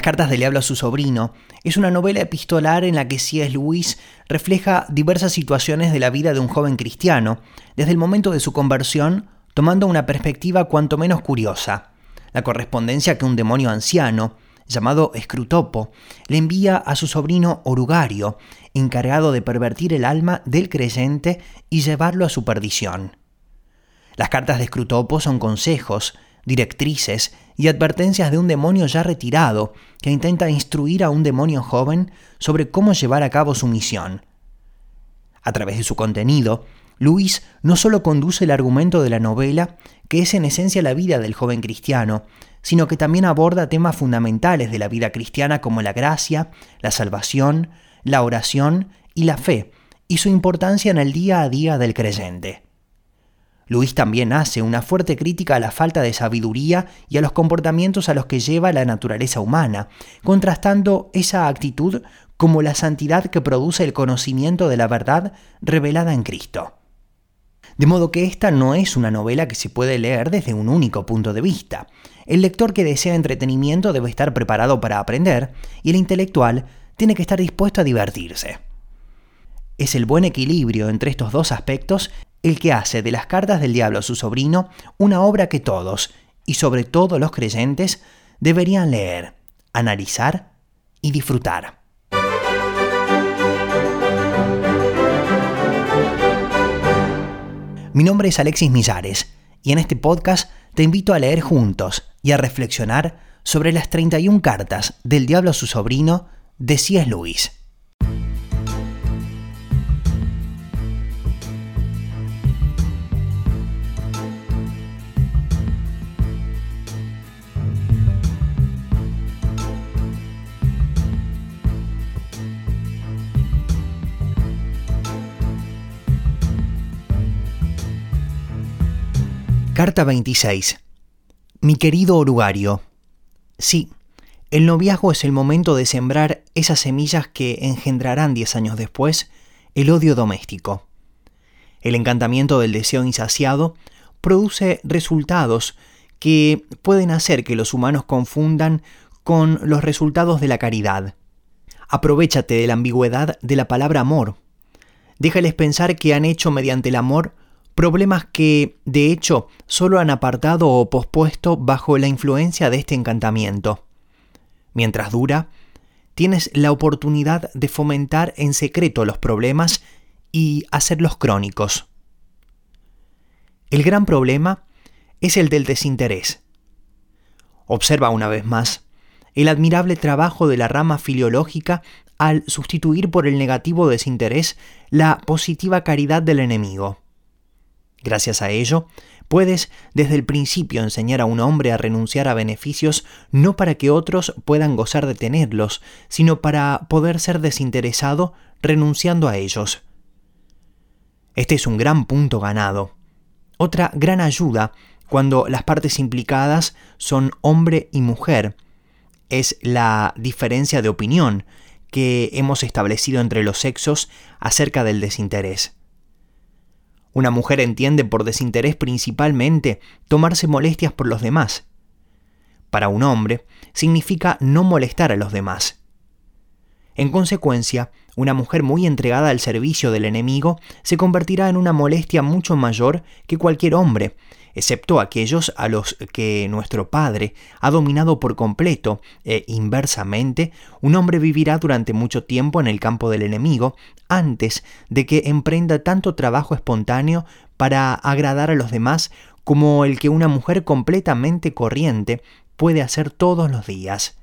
Las cartas del diablo a su sobrino es una novela epistolar en la que C.S. Lewis refleja diversas situaciones de la vida de un joven cristiano, desde el momento de su conversión, tomando una perspectiva cuanto menos curiosa, la correspondencia que un demonio anciano, llamado Scrutopo, le envía a su sobrino Orugario, encargado de pervertir el alma del creyente y llevarlo a su perdición. Las cartas de Scrutopo son consejos, directrices y advertencias de un demonio ya retirado que intenta instruir a un demonio joven sobre cómo llevar a cabo su misión. A través de su contenido, Luis no solo conduce el argumento de la novela, que es en esencia la vida del joven cristiano, sino que también aborda temas fundamentales de la vida cristiana como la gracia, la salvación, la oración y la fe, y su importancia en el día a día del creyente. Luis también hace una fuerte crítica a la falta de sabiduría y a los comportamientos a los que lleva la naturaleza humana, contrastando esa actitud como la santidad que produce el conocimiento de la verdad revelada en Cristo. De modo que esta no es una novela que se puede leer desde un único punto de vista. El lector que desea entretenimiento debe estar preparado para aprender y el intelectual tiene que estar dispuesto a divertirse. Es el buen equilibrio entre estos dos aspectos el que hace de las cartas del diablo a su sobrino una obra que todos, y sobre todo los creyentes, deberían leer, analizar y disfrutar. Mi nombre es Alexis Millares y en este podcast te invito a leer juntos y a reflexionar sobre las 31 cartas del diablo a su sobrino de C.S. Lewis. Carta 26. Mi querido orugario. Sí, el noviazgo es el momento de sembrar esas semillas que engendrarán diez años después el odio doméstico. El encantamiento del deseo insaciado produce resultados que pueden hacer que los humanos confundan con los resultados de la caridad. Aprovechate de la ambigüedad de la palabra amor. Déjales pensar que han hecho mediante el amor problemas que, de hecho, solo han apartado o pospuesto bajo la influencia de este encantamiento. Mientras dura, tienes la oportunidad de fomentar en secreto los problemas y hacerlos crónicos. El gran problema es el del desinterés. Observa una vez más el admirable trabajo de la rama filiológica al sustituir por el negativo desinterés la positiva caridad del enemigo. Gracias a ello, puedes desde el principio enseñar a un hombre a renunciar a beneficios no para que otros puedan gozar de tenerlos, sino para poder ser desinteresado renunciando a ellos. Este es un gran punto ganado. Otra gran ayuda cuando las partes implicadas son hombre y mujer es la diferencia de opinión que hemos establecido entre los sexos acerca del desinterés. Una mujer entiende por desinterés principalmente tomarse molestias por los demás. Para un hombre significa no molestar a los demás. En consecuencia, una mujer muy entregada al servicio del enemigo se convertirá en una molestia mucho mayor que cualquier hombre, excepto aquellos a los que nuestro Padre ha dominado por completo, e inversamente, un hombre vivirá durante mucho tiempo en el campo del enemigo antes de que emprenda tanto trabajo espontáneo para agradar a los demás como el que una mujer completamente corriente puede hacer todos los días.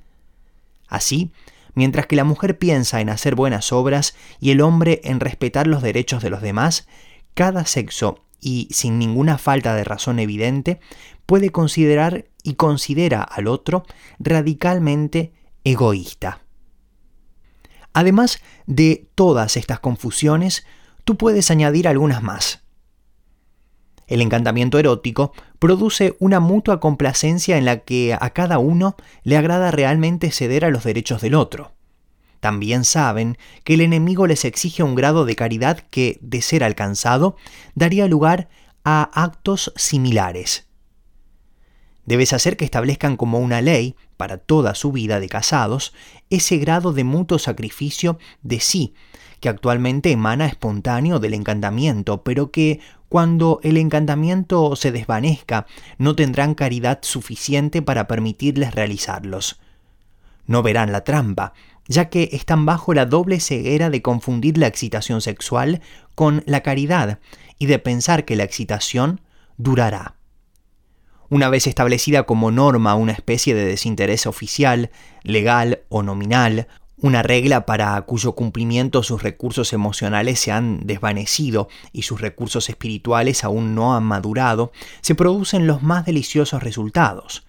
Así, mientras que la mujer piensa en hacer buenas obras y el hombre en respetar los derechos de los demás, cada sexo y sin ninguna falta de razón evidente, puede considerar y considera al otro radicalmente egoísta. Además de todas estas confusiones, tú puedes añadir algunas más. El encantamiento erótico produce una mutua complacencia en la que a cada uno le agrada realmente ceder a los derechos del otro. También saben que el enemigo les exige un grado de caridad que, de ser alcanzado, daría lugar a actos similares. Debes hacer que establezcan como una ley, para toda su vida de casados, ese grado de mutuo sacrificio de sí, que actualmente emana espontáneo del encantamiento, pero que cuando el encantamiento se desvanezca no tendrán caridad suficiente para permitirles realizarlos. No verán la trampa, ya que están bajo la doble ceguera de confundir la excitación sexual con la caridad y de pensar que la excitación durará. Una vez establecida como norma una especie de desinterés oficial, legal o nominal, una regla para cuyo cumplimiento sus recursos emocionales se han desvanecido y sus recursos espirituales aún no han madurado, se producen los más deliciosos resultados.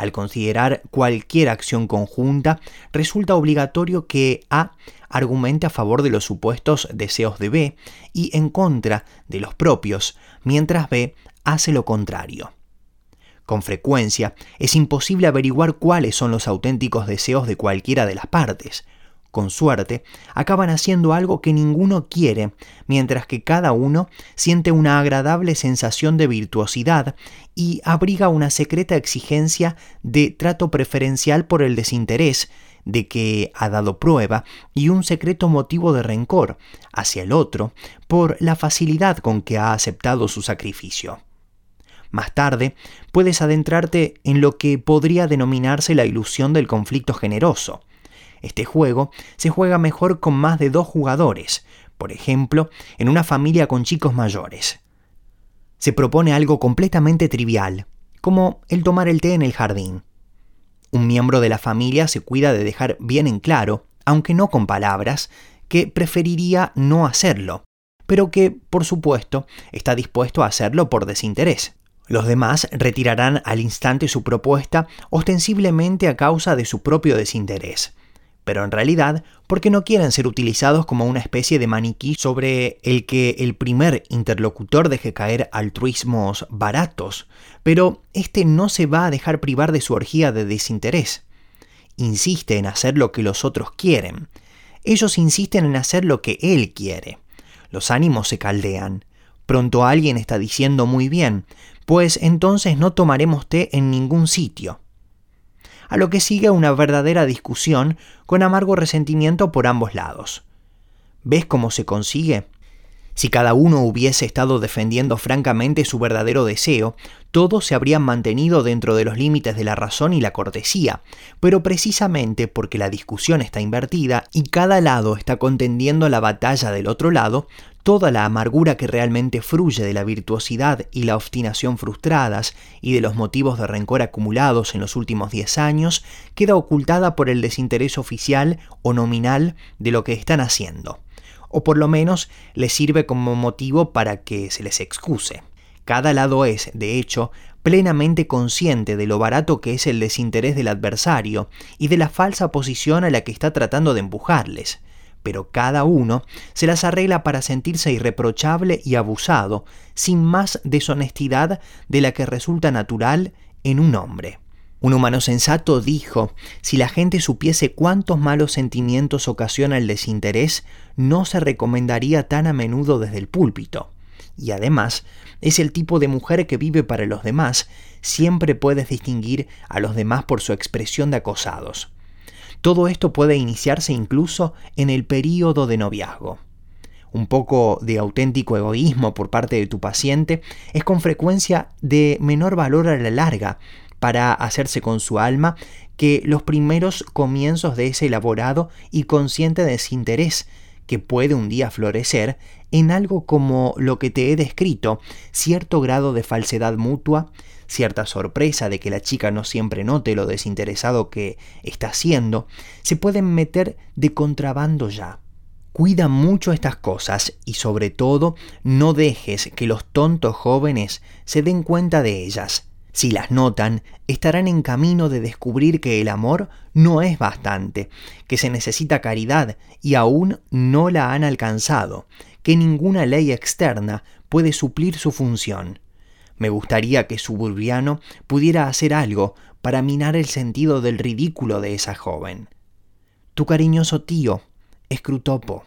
Al considerar cualquier acción conjunta, resulta obligatorio que A argumente a favor de los supuestos deseos de B y en contra de los propios, mientras B hace lo contrario. Con frecuencia es imposible averiguar cuáles son los auténticos deseos de cualquiera de las partes. Con suerte, acaban haciendo algo que ninguno quiere, mientras que cada uno siente una agradable sensación de virtuosidad y abriga una secreta exigencia de trato preferencial por el desinterés, de que ha dado prueba, y un secreto motivo de rencor hacia el otro por la facilidad con que ha aceptado su sacrificio. Más tarde, puedes adentrarte en lo que podría denominarse la ilusión del conflicto generoso. Este juego se juega mejor con más de dos jugadores, por ejemplo, en una familia con chicos mayores. Se propone algo completamente trivial, como el tomar el té en el jardín. Un miembro de la familia se cuida de dejar bien en claro, aunque no con palabras, que preferiría no hacerlo, pero que, por supuesto, está dispuesto a hacerlo por desinterés. Los demás retirarán al instante su propuesta ostensiblemente a causa de su propio desinterés, pero en realidad porque no quieren ser utilizados como una especie de maniquí sobre el que el primer interlocutor deje caer altruismos baratos, pero este no se va a dejar privar de su orgía de desinterés. Insiste en hacer lo que los otros quieren. Ellos insisten en hacer lo que él quiere. Los ánimos se caldean. Pronto alguien está diciendo muy bien, pues entonces no tomaremos té en ningún sitio. A lo que sigue una verdadera discusión con amargo resentimiento por ambos lados. ¿Ves cómo se consigue? Si cada uno hubiese estado defendiendo francamente su verdadero deseo, todos se habrían mantenido dentro de los límites de la razón y la cortesía, pero precisamente porque la discusión está invertida y cada lado está contendiendo la batalla del otro lado, toda la amargura que realmente fluye de la virtuosidad y la obstinación frustradas y de los motivos de rencor acumulados en los últimos diez años queda ocultada por el desinterés oficial o nominal de lo que están haciendo, o por lo menos les sirve como motivo para que se les excuse. Cada lado es, de hecho, plenamente consciente de lo barato que es el desinterés del adversario y de la falsa posición a la que está tratando de empujarles, pero cada uno se las arregla para sentirse irreprochable y abusado, sin más deshonestidad de la que resulta natural en un hombre. Un humano sensato dijo, si la gente supiese cuántos malos sentimientos ocasiona el desinterés, no se recomendaría tan a menudo desde el púlpito. Y además, es el tipo de mujer que vive para los demás, siempre puedes distinguir a los demás por su expresión de acosados. Todo esto puede iniciarse incluso en el período de noviazgo. Un poco de auténtico egoísmo por parte de tu paciente es con frecuencia de menor valor a la larga para hacerse con su alma que los primeros comienzos de ese elaborado y consciente desinterés que puede un día florecer en algo como lo que te he descrito, cierto grado de falsedad mutua, cierta sorpresa de que la chica no siempre note lo desinteresado que está haciendo, se pueden meter de contrabando ya. Cuida mucho estas cosas y sobre todo no dejes que los tontos jóvenes se den cuenta de ellas. Si las notan, estarán en camino de descubrir que el amor no es bastante, que se necesita caridad y aún no la han alcanzado, que ninguna ley externa puede suplir su función. Me gustaría que Suburbiano pudiera hacer algo para minar el sentido del ridículo de esa joven. Tu cariñoso tío, Escrutopo.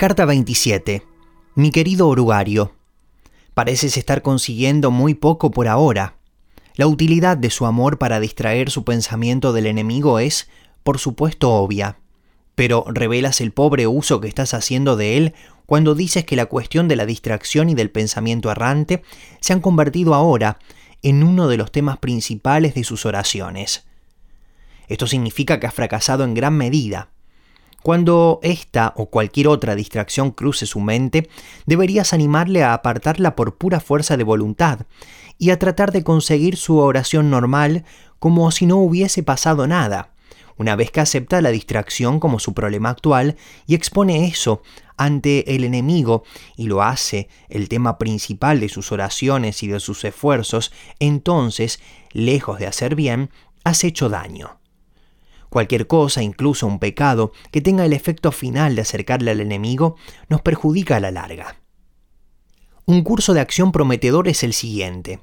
Carta 27. Mi querido orugario, pareces estar consiguiendo muy poco por ahora. La utilidad de su amor para distraer su pensamiento del enemigo es, por supuesto, obvia, pero revelas el pobre uso que estás haciendo de él cuando dices que la cuestión de la distracción y del pensamiento errante se han convertido ahora en uno de los temas principales de sus oraciones. Esto significa que has fracasado en gran medida. Cuando esta o cualquier otra distracción cruce su mente, deberías animarle a apartarla por pura fuerza de voluntad y a tratar de conseguir su oración normal como si no hubiese pasado nada, una vez que acepta la distracción como su problema actual y expone eso ante el enemigo y lo hace el tema principal de sus oraciones y de sus esfuerzos, entonces, lejos de hacer bien, has hecho daño. Cualquier cosa, incluso un pecado, que tenga el efecto final de acercarle al enemigo, nos perjudica a la larga. Un curso de acción prometedor es el siguiente.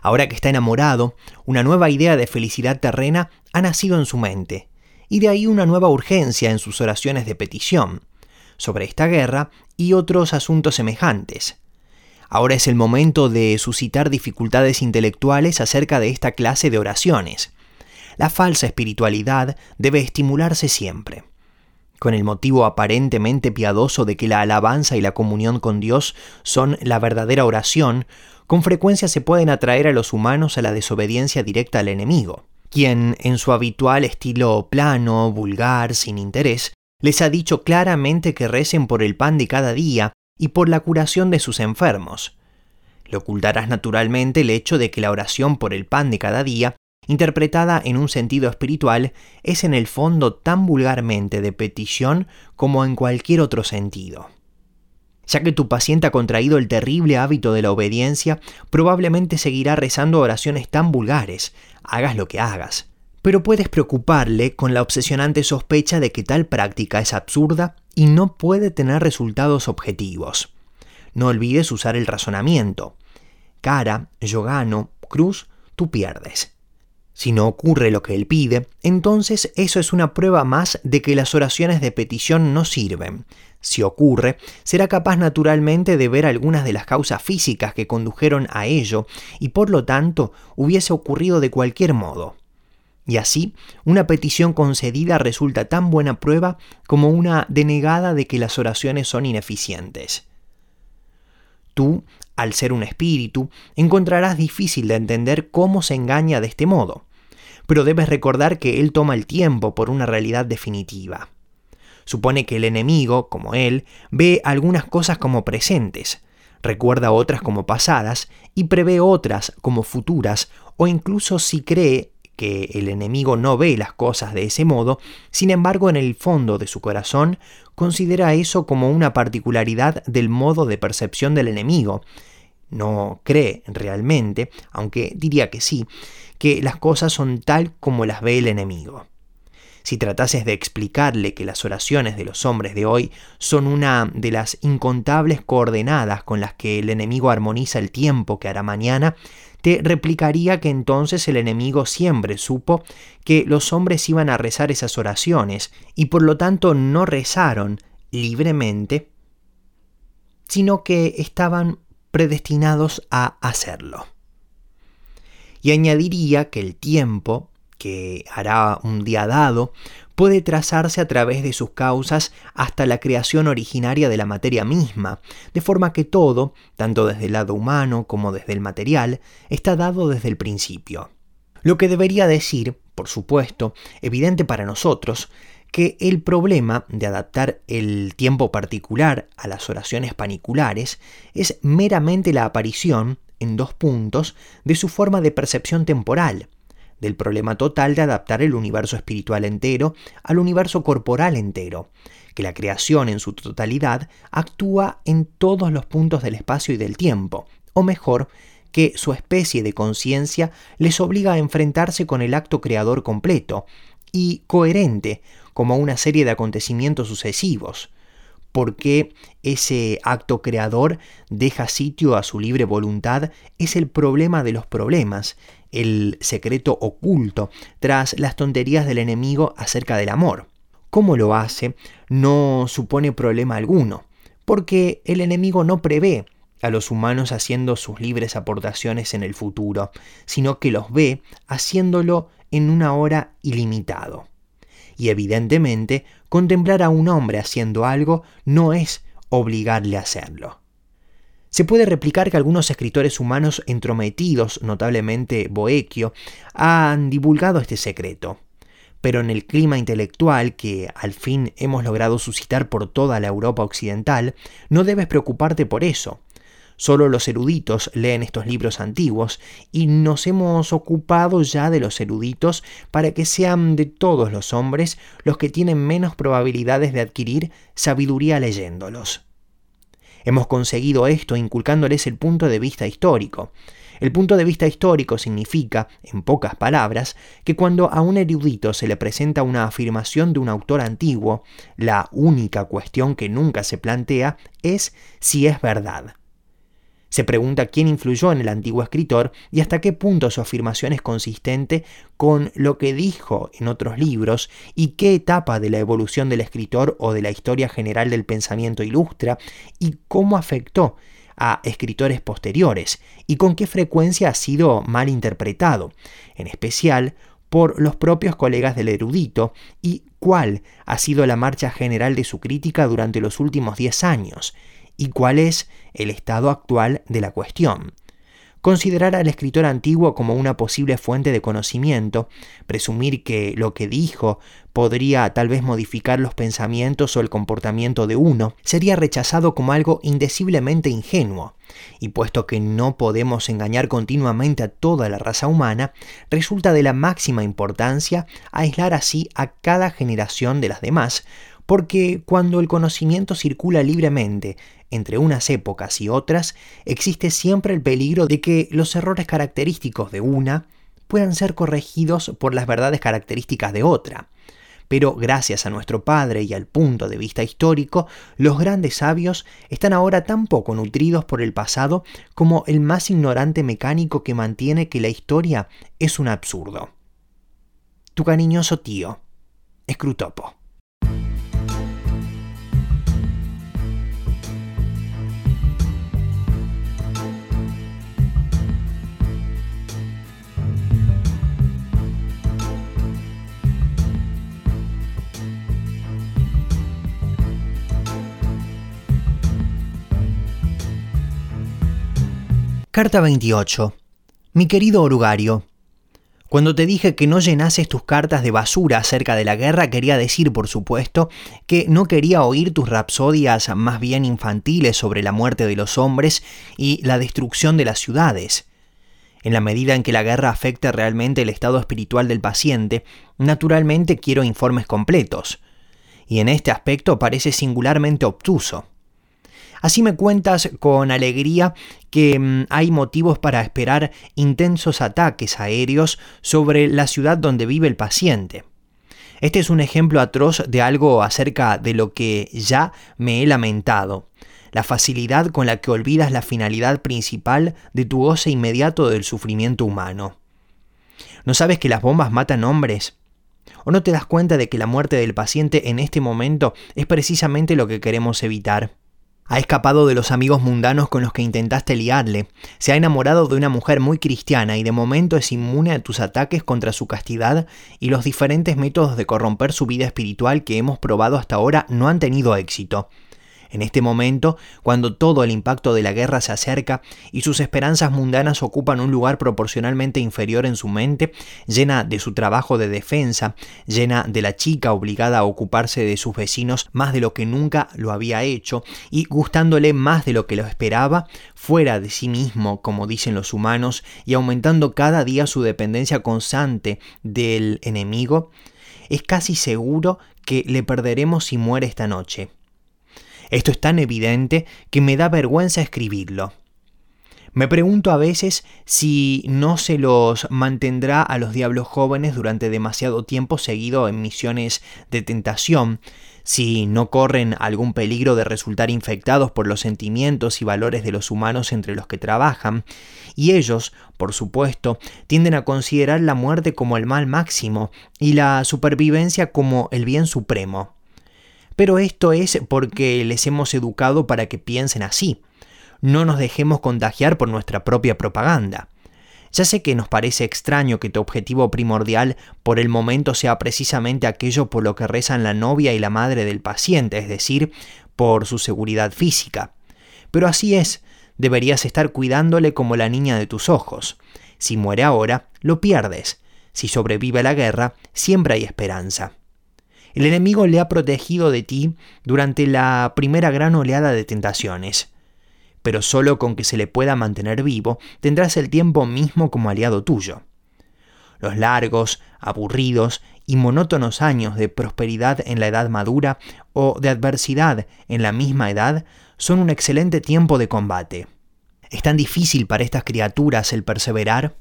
Ahora que está enamorado, una nueva idea de felicidad terrena ha nacido en su mente, y de ahí una nueva urgencia en sus oraciones de petición, sobre esta guerra y otros asuntos semejantes. Ahora es el momento de suscitar dificultades intelectuales acerca de esta clase de oraciones, la falsa espiritualidad debe estimularse siempre. Con el motivo aparentemente piadoso de que la alabanza y la comunión con Dios son la verdadera oración, con frecuencia se pueden atraer a los humanos a la desobediencia directa al enemigo, quien, en su habitual estilo plano, vulgar, sin interés, les ha dicho claramente que recen por el pan de cada día y por la curación de sus enfermos. Le ocultarás naturalmente el hecho de que la oración por el pan de cada día interpretada en un sentido espiritual, es en el fondo tan vulgarmente de petición como en cualquier otro sentido. Ya que tu paciente ha contraído el terrible hábito de la obediencia, probablemente seguirá rezando oraciones tan vulgares, hagas lo que hagas. Pero puedes preocuparle con la obsesionante sospecha de que tal práctica es absurda y no puede tener resultados objetivos. No olvides usar el razonamiento. Cara, yo gano, cruz, tú pierdes. Si no ocurre lo que él pide, entonces eso es una prueba más de que las oraciones de petición no sirven. Si ocurre, será capaz naturalmente de ver algunas de las causas físicas que condujeron a ello y por lo tanto hubiese ocurrido de cualquier modo. Y así, una petición concedida resulta tan buena prueba como una denegada de que las oraciones son ineficientes. Tú, al ser un espíritu, encontrarás difícil de entender cómo se engaña de este modo pero debes recordar que Él toma el tiempo por una realidad definitiva. Supone que el enemigo, como Él, ve algunas cosas como presentes, recuerda otras como pasadas y prevé otras como futuras, o incluso si cree que el enemigo no ve las cosas de ese modo, sin embargo en el fondo de su corazón considera eso como una particularidad del modo de percepción del enemigo. No cree realmente, aunque diría que sí, que las cosas son tal como las ve el enemigo. Si tratases de explicarle que las oraciones de los hombres de hoy son una de las incontables coordenadas con las que el enemigo armoniza el tiempo que hará mañana, te replicaría que entonces el enemigo siempre supo que los hombres iban a rezar esas oraciones y por lo tanto no rezaron libremente, sino que estaban predestinados a hacerlo y añadiría que el tiempo, que hará un día dado, puede trazarse a través de sus causas hasta la creación originaria de la materia misma, de forma que todo, tanto desde el lado humano como desde el material, está dado desde el principio. Lo que debería decir, por supuesto, evidente para nosotros, que el problema de adaptar el tiempo particular a las oraciones paniculares es meramente la aparición en dos puntos de su forma de percepción temporal, del problema total de adaptar el universo espiritual entero al universo corporal entero, que la creación en su totalidad actúa en todos los puntos del espacio y del tiempo, o mejor, que su especie de conciencia les obliga a enfrentarse con el acto creador completo y coherente como una serie de acontecimientos sucesivos, por qué ese acto creador deja sitio a su libre voluntad es el problema de los problemas, el secreto oculto tras las tonterías del enemigo acerca del amor. cómo lo hace no supone problema alguno, porque el enemigo no prevé a los humanos haciendo sus libres aportaciones en el futuro, sino que los ve haciéndolo en una hora ilimitado. Y evidentemente, contemplar a un hombre haciendo algo no es obligarle a hacerlo. Se puede replicar que algunos escritores humanos entrometidos, notablemente Boequio, han divulgado este secreto. Pero en el clima intelectual que al fin hemos logrado suscitar por toda la Europa occidental, no debes preocuparte por eso. Solo los eruditos leen estos libros antiguos y nos hemos ocupado ya de los eruditos para que sean de todos los hombres los que tienen menos probabilidades de adquirir sabiduría leyéndolos. Hemos conseguido esto inculcándoles el punto de vista histórico. El punto de vista histórico significa, en pocas palabras, que cuando a un erudito se le presenta una afirmación de un autor antiguo, la única cuestión que nunca se plantea es si es verdad. Se pregunta quién influyó en el antiguo escritor y hasta qué punto su afirmación es consistente con lo que dijo en otros libros y qué etapa de la evolución del escritor o de la historia general del pensamiento ilustra y cómo afectó a escritores posteriores y con qué frecuencia ha sido mal interpretado, en especial por los propios colegas del erudito y cuál ha sido la marcha general de su crítica durante los últimos diez años, y cuál es el estado actual de la cuestión. Considerar al escritor antiguo como una posible fuente de conocimiento, presumir que lo que dijo podría tal vez modificar los pensamientos o el comportamiento de uno, sería rechazado como algo indeciblemente ingenuo, y puesto que no podemos engañar continuamente a toda la raza humana, resulta de la máxima importancia aislar así a cada generación de las demás, porque cuando el conocimiento circula libremente entre unas épocas y otras, existe siempre el peligro de que los errores característicos de una puedan ser corregidos por las verdades características de otra. Pero gracias a nuestro Padre y al punto de vista histórico, los grandes sabios están ahora tan poco nutridos por el pasado como el más ignorante mecánico que mantiene que la historia es un absurdo. Tu cariñoso tío, Escrutopo. Carta 28. Mi querido Orugario, cuando te dije que no llenases tus cartas de basura acerca de la guerra, quería decir, por supuesto, que no quería oír tus rapsodias más bien infantiles sobre la muerte de los hombres y la destrucción de las ciudades. En la medida en que la guerra afecte realmente el estado espiritual del paciente, naturalmente quiero informes completos. Y en este aspecto parece singularmente obtuso. Así me cuentas con alegría que mm, hay motivos para esperar intensos ataques aéreos sobre la ciudad donde vive el paciente. Este es un ejemplo atroz de algo acerca de lo que ya me he lamentado, la facilidad con la que olvidas la finalidad principal de tu goce inmediato del sufrimiento humano. ¿No sabes que las bombas matan hombres? ¿O no te das cuenta de que la muerte del paciente en este momento es precisamente lo que queremos evitar? Ha escapado de los amigos mundanos con los que intentaste liarle. Se ha enamorado de una mujer muy cristiana y de momento es inmune a tus ataques contra su castidad y los diferentes métodos de corromper su vida espiritual que hemos probado hasta ahora no han tenido éxito. En este momento, cuando todo el impacto de la guerra se acerca y sus esperanzas mundanas ocupan un lugar proporcionalmente inferior en su mente, llena de su trabajo de defensa, llena de la chica obligada a ocuparse de sus vecinos más de lo que nunca lo había hecho y gustándole más de lo que lo esperaba, fuera de sí mismo, como dicen los humanos, y aumentando cada día su dependencia constante del enemigo, es casi seguro que le perderemos si muere esta noche. Esto es tan evidente que me da vergüenza escribirlo. Me pregunto a veces si no se los mantendrá a los diablos jóvenes durante demasiado tiempo seguido en misiones de tentación, si no corren algún peligro de resultar infectados por los sentimientos y valores de los humanos entre los que trabajan, y ellos, por supuesto, tienden a considerar la muerte como el mal máximo y la supervivencia como el bien supremo. Pero esto es porque les hemos educado para que piensen así. No nos dejemos contagiar por nuestra propia propaganda. Ya sé que nos parece extraño que tu objetivo primordial por el momento sea precisamente aquello por lo que rezan la novia y la madre del paciente, es decir, por su seguridad física. Pero así es, deberías estar cuidándole como la niña de tus ojos. Si muere ahora, lo pierdes. Si sobrevive a la guerra, siempre hay esperanza. El enemigo le ha protegido de ti durante la primera gran oleada de tentaciones pero solo con que se le pueda mantener vivo tendrás el tiempo mismo como aliado tuyo. Los largos, aburridos y monótonos años de prosperidad en la edad madura o de adversidad en la misma edad son un excelente tiempo de combate. ¿Es tan difícil para estas criaturas el perseverar?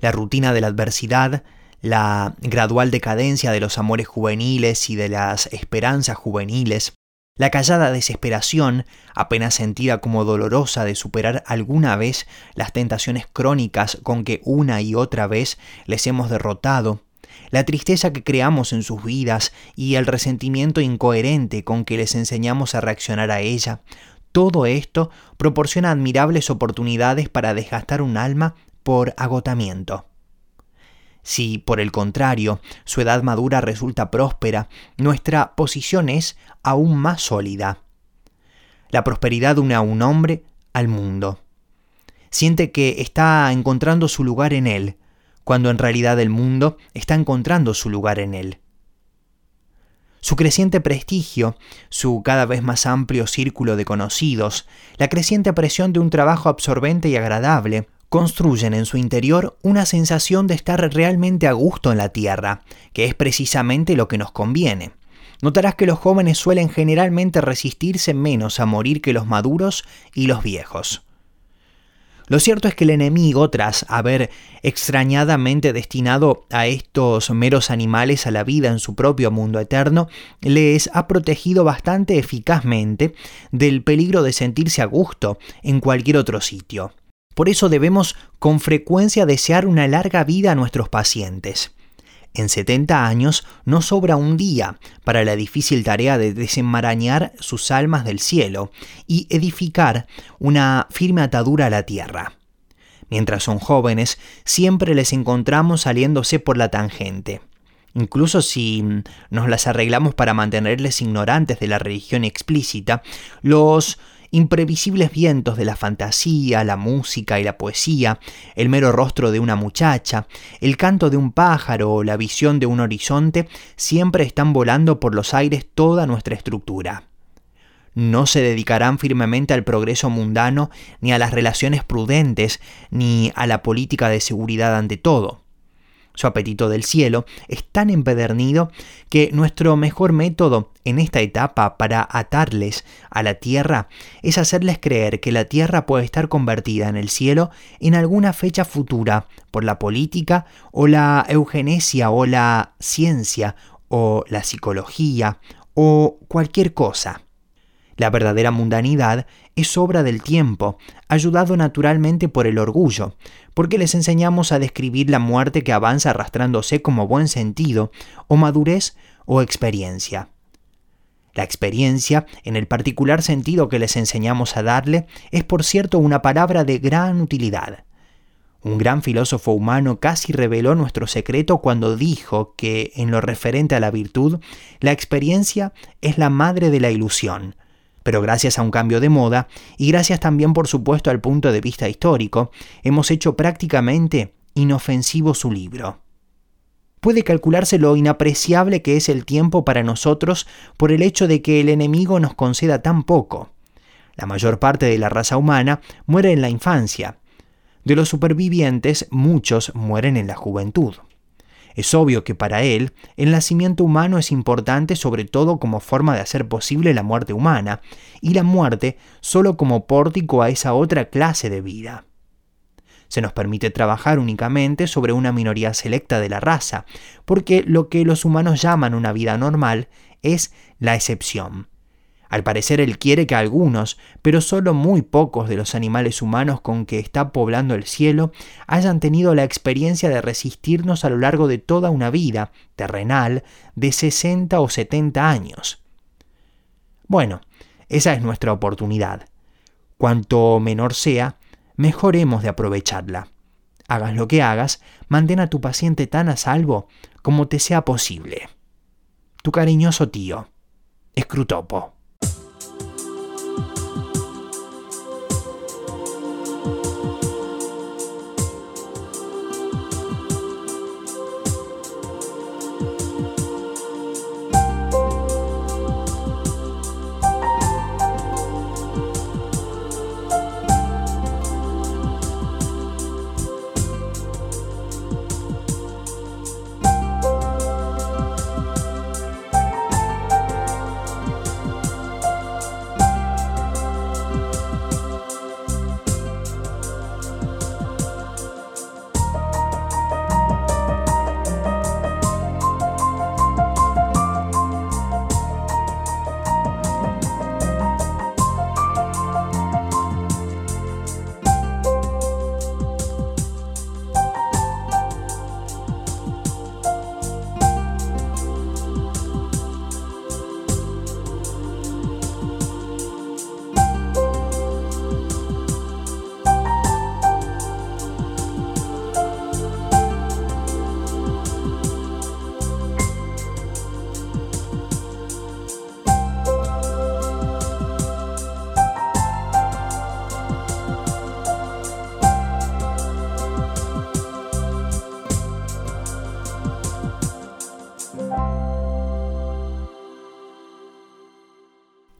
La rutina de la adversidad, la gradual decadencia de los amores juveniles y de las esperanzas juveniles, la callada desesperación, apenas sentida como dolorosa de superar alguna vez las tentaciones crónicas con que una y otra vez les hemos derrotado, la tristeza que creamos en sus vidas y el resentimiento incoherente con que les enseñamos a reaccionar a ella, todo esto proporciona admirables oportunidades para desgastar un alma por agotamiento. Si, por el contrario, su edad madura resulta próspera, nuestra posición es aún más sólida. La prosperidad une a un hombre al mundo. Siente que está encontrando su lugar en él, cuando en realidad el mundo está encontrando su lugar en él. Su creciente prestigio, su cada vez más amplio círculo de conocidos, la creciente presión de un trabajo absorbente y agradable, construyen en su interior una sensación de estar realmente a gusto en la tierra, que es precisamente lo que nos conviene. Notarás que los jóvenes suelen generalmente resistirse menos a morir que los maduros y los viejos. Lo cierto es que el enemigo, tras haber extrañadamente destinado a estos meros animales a la vida en su propio mundo eterno, les ha protegido bastante eficazmente del peligro de sentirse a gusto en cualquier otro sitio. Por eso debemos con frecuencia desear una larga vida a nuestros pacientes. En 70 años no sobra un día para la difícil tarea de desenmarañar sus almas del cielo y edificar una firme atadura a la tierra. Mientras son jóvenes, siempre les encontramos saliéndose por la tangente. Incluso si nos las arreglamos para mantenerles ignorantes de la religión explícita, los imprevisibles vientos de la fantasía, la música y la poesía, el mero rostro de una muchacha, el canto de un pájaro o la visión de un horizonte, siempre están volando por los aires toda nuestra estructura. No se dedicarán firmemente al progreso mundano, ni a las relaciones prudentes, ni a la política de seguridad ante todo su apetito del cielo, es tan empedernido que nuestro mejor método en esta etapa para atarles a la tierra es hacerles creer que la tierra puede estar convertida en el cielo en alguna fecha futura por la política o la eugenesia o la ciencia o la psicología o cualquier cosa. La verdadera mundanidad es obra del tiempo, ayudado naturalmente por el orgullo, porque les enseñamos a describir la muerte que avanza arrastrándose como buen sentido, o madurez o experiencia. La experiencia, en el particular sentido que les enseñamos a darle, es por cierto una palabra de gran utilidad. Un gran filósofo humano casi reveló nuestro secreto cuando dijo que, en lo referente a la virtud, la experiencia es la madre de la ilusión, pero gracias a un cambio de moda y gracias también por supuesto al punto de vista histórico, hemos hecho prácticamente inofensivo su libro. Puede calcularse lo inapreciable que es el tiempo para nosotros por el hecho de que el enemigo nos conceda tan poco. La mayor parte de la raza humana muere en la infancia. De los supervivientes, muchos mueren en la juventud. Es obvio que para él el nacimiento humano es importante sobre todo como forma de hacer posible la muerte humana, y la muerte solo como pórtico a esa otra clase de vida. Se nos permite trabajar únicamente sobre una minoría selecta de la raza, porque lo que los humanos llaman una vida normal es la excepción. Al parecer él quiere que algunos, pero solo muy pocos de los animales humanos con que está poblando el cielo, hayan tenido la experiencia de resistirnos a lo largo de toda una vida terrenal de 60 o 70 años. Bueno, esa es nuestra oportunidad. Cuanto menor sea, mejor hemos de aprovecharla. Hagas lo que hagas, mantén a tu paciente tan a salvo como te sea posible. Tu cariñoso tío, Escrutopo.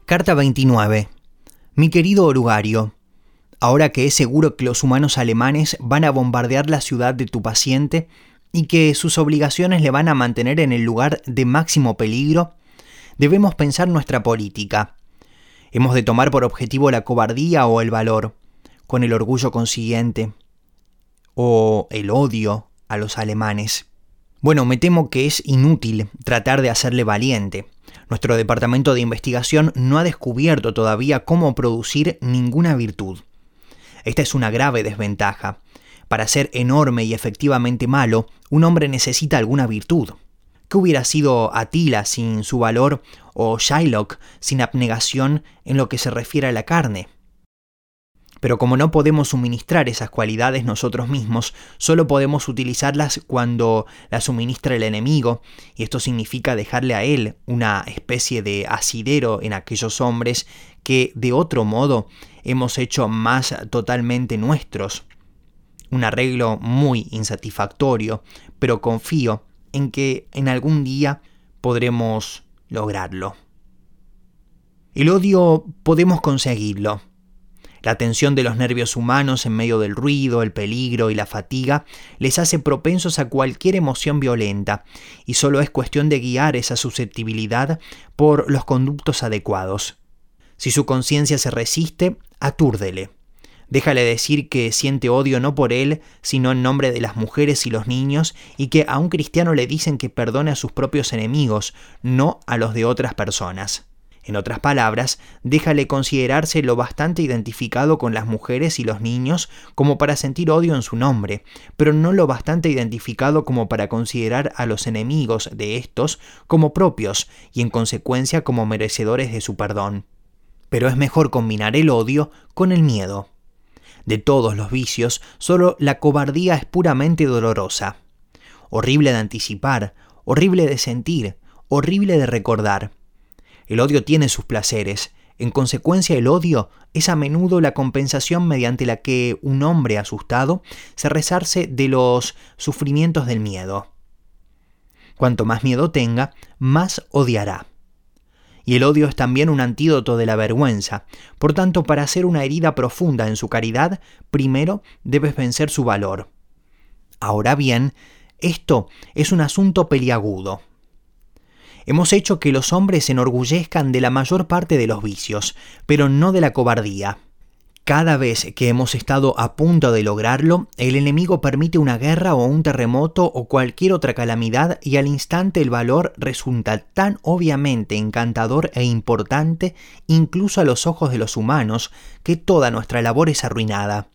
Carta 29. Mi querido orugario, ahora que es seguro que los humanos alemanes van a bombardear la ciudad de tu paciente y que sus obligaciones le van a mantener en el lugar de máximo peligro, debemos pensar nuestra política. Hemos de tomar por objetivo la cobardía o el valor, con el orgullo consiguiente, o el odio a los alemanes. Bueno, me temo que es inútil tratar de hacerle valiente. Nuestro departamento de investigación no ha descubierto todavía cómo producir ninguna virtud. Esta es una grave desventaja. Para ser enorme y efectivamente malo, un hombre necesita alguna virtud. ¿Qué hubiera sido Atila sin su valor o Shylock sin abnegación en lo que se refiere a la carne? Pero como no podemos suministrar esas cualidades nosotros mismos, solo podemos utilizarlas cuando las suministra el enemigo, y esto significa dejarle a él una especie de asidero en aquellos hombres que de otro modo hemos hecho más totalmente nuestros. Un arreglo muy insatisfactorio, pero confío en que en algún día podremos lograrlo. El odio podemos conseguirlo, la tensión de los nervios humanos en medio del ruido, el peligro y la fatiga les hace propensos a cualquier emoción violenta, y solo es cuestión de guiar esa susceptibilidad por los conductos adecuados. Si su conciencia se resiste, atúrdele. Déjale decir que siente odio no por él, sino en nombre de las mujeres y los niños, y que a un cristiano le dicen que perdone a sus propios enemigos, no a los de otras personas. En otras palabras, déjale considerarse lo bastante identificado con las mujeres y los niños como para sentir odio en su nombre, pero no lo bastante identificado como para considerar a los enemigos de estos como propios y en consecuencia como merecedores de su perdón. Pero es mejor combinar el odio con el miedo. De todos los vicios, solo la cobardía es puramente dolorosa. Horrible de anticipar, horrible de sentir, horrible de recordar el odio tiene sus placeres. En consecuencia, el odio es a menudo la compensación mediante la que un hombre asustado se resarce de los sufrimientos del miedo. Cuanto más miedo tenga, más odiará. Y el odio es también un antídoto de la vergüenza. Por tanto, para hacer una herida profunda en su caridad, primero debes vencer su valor. Ahora bien, esto es un asunto peliagudo. Hemos hecho que los hombres se enorgullezcan de la mayor parte de los vicios, pero no de la cobardía. Cada vez que hemos estado a punto de lograrlo, el enemigo permite una guerra o un terremoto o cualquier otra calamidad y al instante el valor resulta tan obviamente encantador e importante incluso a los ojos de los humanos que toda nuestra labor es arruinada.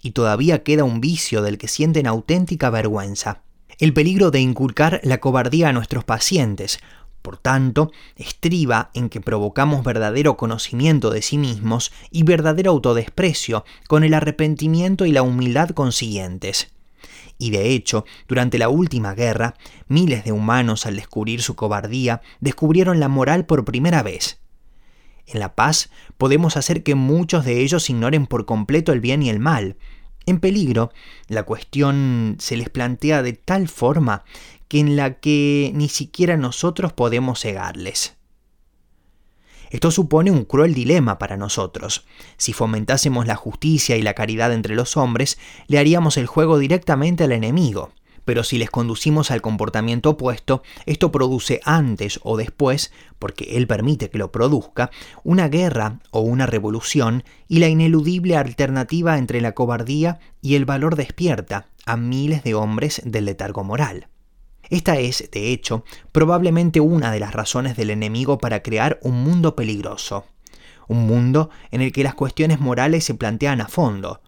Y todavía queda un vicio del que sienten auténtica vergüenza. El peligro de inculcar la cobardía a nuestros pacientes, por tanto, estriba en que provocamos verdadero conocimiento de sí mismos y verdadero autodesprecio, con el arrepentimiento y la humildad consiguientes. Y de hecho, durante la última guerra, miles de humanos al descubrir su cobardía descubrieron la moral por primera vez. En la paz podemos hacer que muchos de ellos ignoren por completo el bien y el mal. En peligro, la cuestión se les plantea de tal forma que en la que ni siquiera nosotros podemos cegarles. Esto supone un cruel dilema para nosotros. Si fomentásemos la justicia y la caridad entre los hombres, le haríamos el juego directamente al enemigo. Pero si les conducimos al comportamiento opuesto, esto produce antes o después, porque él permite que lo produzca, una guerra o una revolución y la ineludible alternativa entre la cobardía y el valor despierta a miles de hombres del letargo moral. Esta es, de hecho, probablemente una de las razones del enemigo para crear un mundo peligroso. Un mundo en el que las cuestiones morales se plantean a fondo.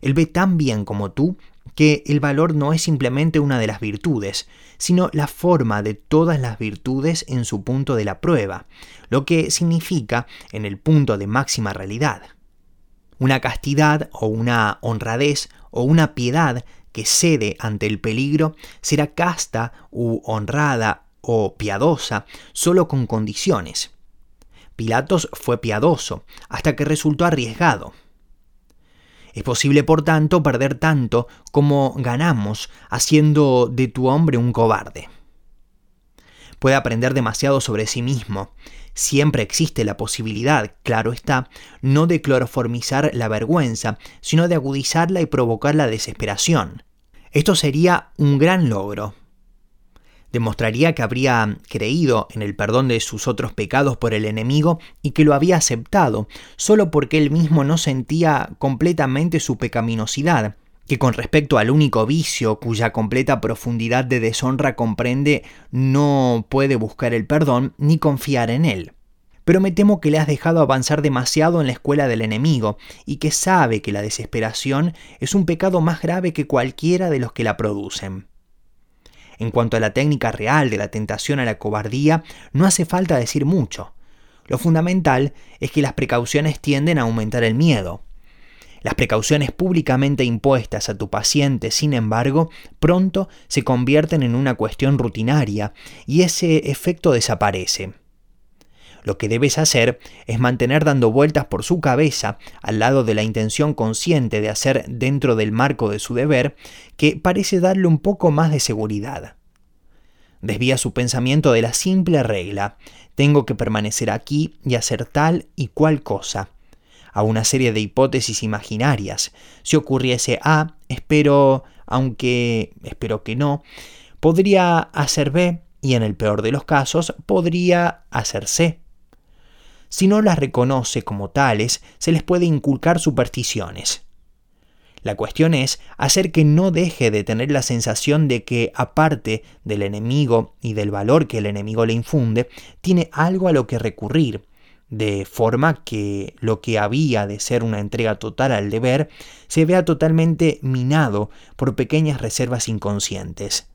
Él ve tan bien como tú que el valor no es simplemente una de las virtudes, sino la forma de todas las virtudes en su punto de la prueba, lo que significa en el punto de máxima realidad. Una castidad o una honradez o una piedad que cede ante el peligro será casta u honrada o piadosa solo con condiciones. Pilatos fue piadoso hasta que resultó arriesgado. Es posible, por tanto, perder tanto como ganamos haciendo de tu hombre un cobarde. Puede aprender demasiado sobre sí mismo. Siempre existe la posibilidad, claro está, no de cloroformizar la vergüenza, sino de agudizarla y provocar la desesperación. Esto sería un gran logro. Demostraría que habría creído en el perdón de sus otros pecados por el enemigo y que lo había aceptado, solo porque él mismo no sentía completamente su pecaminosidad, que con respecto al único vicio cuya completa profundidad de deshonra comprende, no puede buscar el perdón ni confiar en él pero me temo que le has dejado avanzar demasiado en la escuela del enemigo y que sabe que la desesperación es un pecado más grave que cualquiera de los que la producen. En cuanto a la técnica real de la tentación a la cobardía, no hace falta decir mucho. Lo fundamental es que las precauciones tienden a aumentar el miedo. Las precauciones públicamente impuestas a tu paciente, sin embargo, pronto se convierten en una cuestión rutinaria y ese efecto desaparece. Lo que debes hacer es mantener dando vueltas por su cabeza, al lado de la intención consciente de hacer dentro del marco de su deber, que parece darle un poco más de seguridad. Desvía su pensamiento de la simple regla, tengo que permanecer aquí y hacer tal y cual cosa, a una serie de hipótesis imaginarias. Si ocurriese A, espero, aunque espero que no, podría hacer B y en el peor de los casos podría hacer C. Si no las reconoce como tales, se les puede inculcar supersticiones. La cuestión es hacer que no deje de tener la sensación de que, aparte del enemigo y del valor que el enemigo le infunde, tiene algo a lo que recurrir, de forma que lo que había de ser una entrega total al deber se vea totalmente minado por pequeñas reservas inconscientes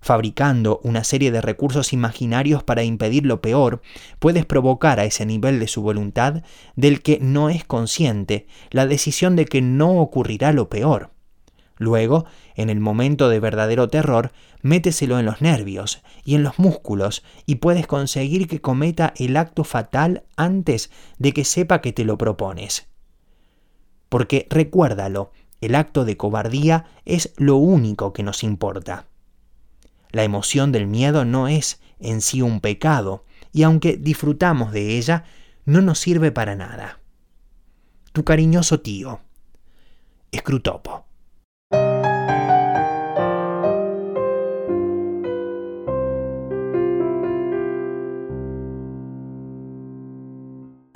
fabricando una serie de recursos imaginarios para impedir lo peor, puedes provocar a ese nivel de su voluntad del que no es consciente la decisión de que no ocurrirá lo peor. Luego, en el momento de verdadero terror, méteselo en los nervios y en los músculos y puedes conseguir que cometa el acto fatal antes de que sepa que te lo propones. Porque recuérdalo, el acto de cobardía es lo único que nos importa. La emoción del miedo no es en sí un pecado, y aunque disfrutamos de ella, no nos sirve para nada. Tu cariñoso tío, Escrutopo. thank you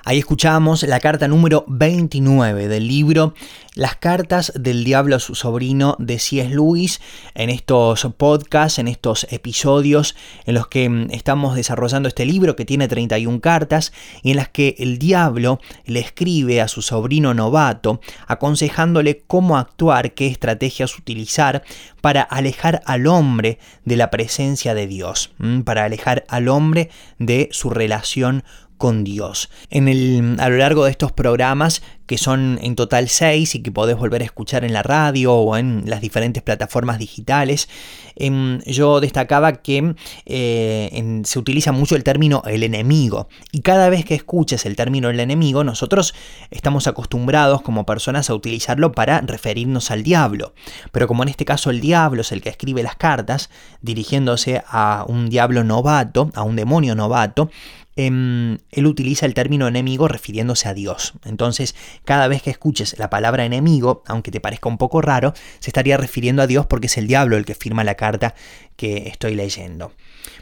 Ahí escuchamos la carta número 29 del libro Las cartas del diablo a su sobrino de C.S. Lewis en estos podcasts, en estos episodios en los que mm, estamos desarrollando este libro que tiene 31 cartas y en las que el diablo le escribe a su sobrino novato aconsejándole cómo actuar, qué estrategias utilizar para alejar al hombre de la presencia de Dios, para alejar al hombre de su relación con Dios. En el, a lo largo de estos programas, que son en total seis y que podés volver a escuchar en la radio o en las diferentes plataformas digitales, em, yo destacaba que eh, se utiliza mucho el término el enemigo. Y cada vez que escuches el término el enemigo, nosotros estamos acostumbrados como personas a utilizarlo para referirnos al diablo. Pero como en este caso el diablo es el que escribe las cartas, dirigiéndose a un diablo novato, a un demonio novato, Em, él utiliza el término enemigo refiriéndose a Dios. Entonces, cada vez que escuches la palabra enemigo, aunque te parezca un poco raro, se estaría refiriendo a Dios porque es el diablo el que firma la carta que estoy leyendo.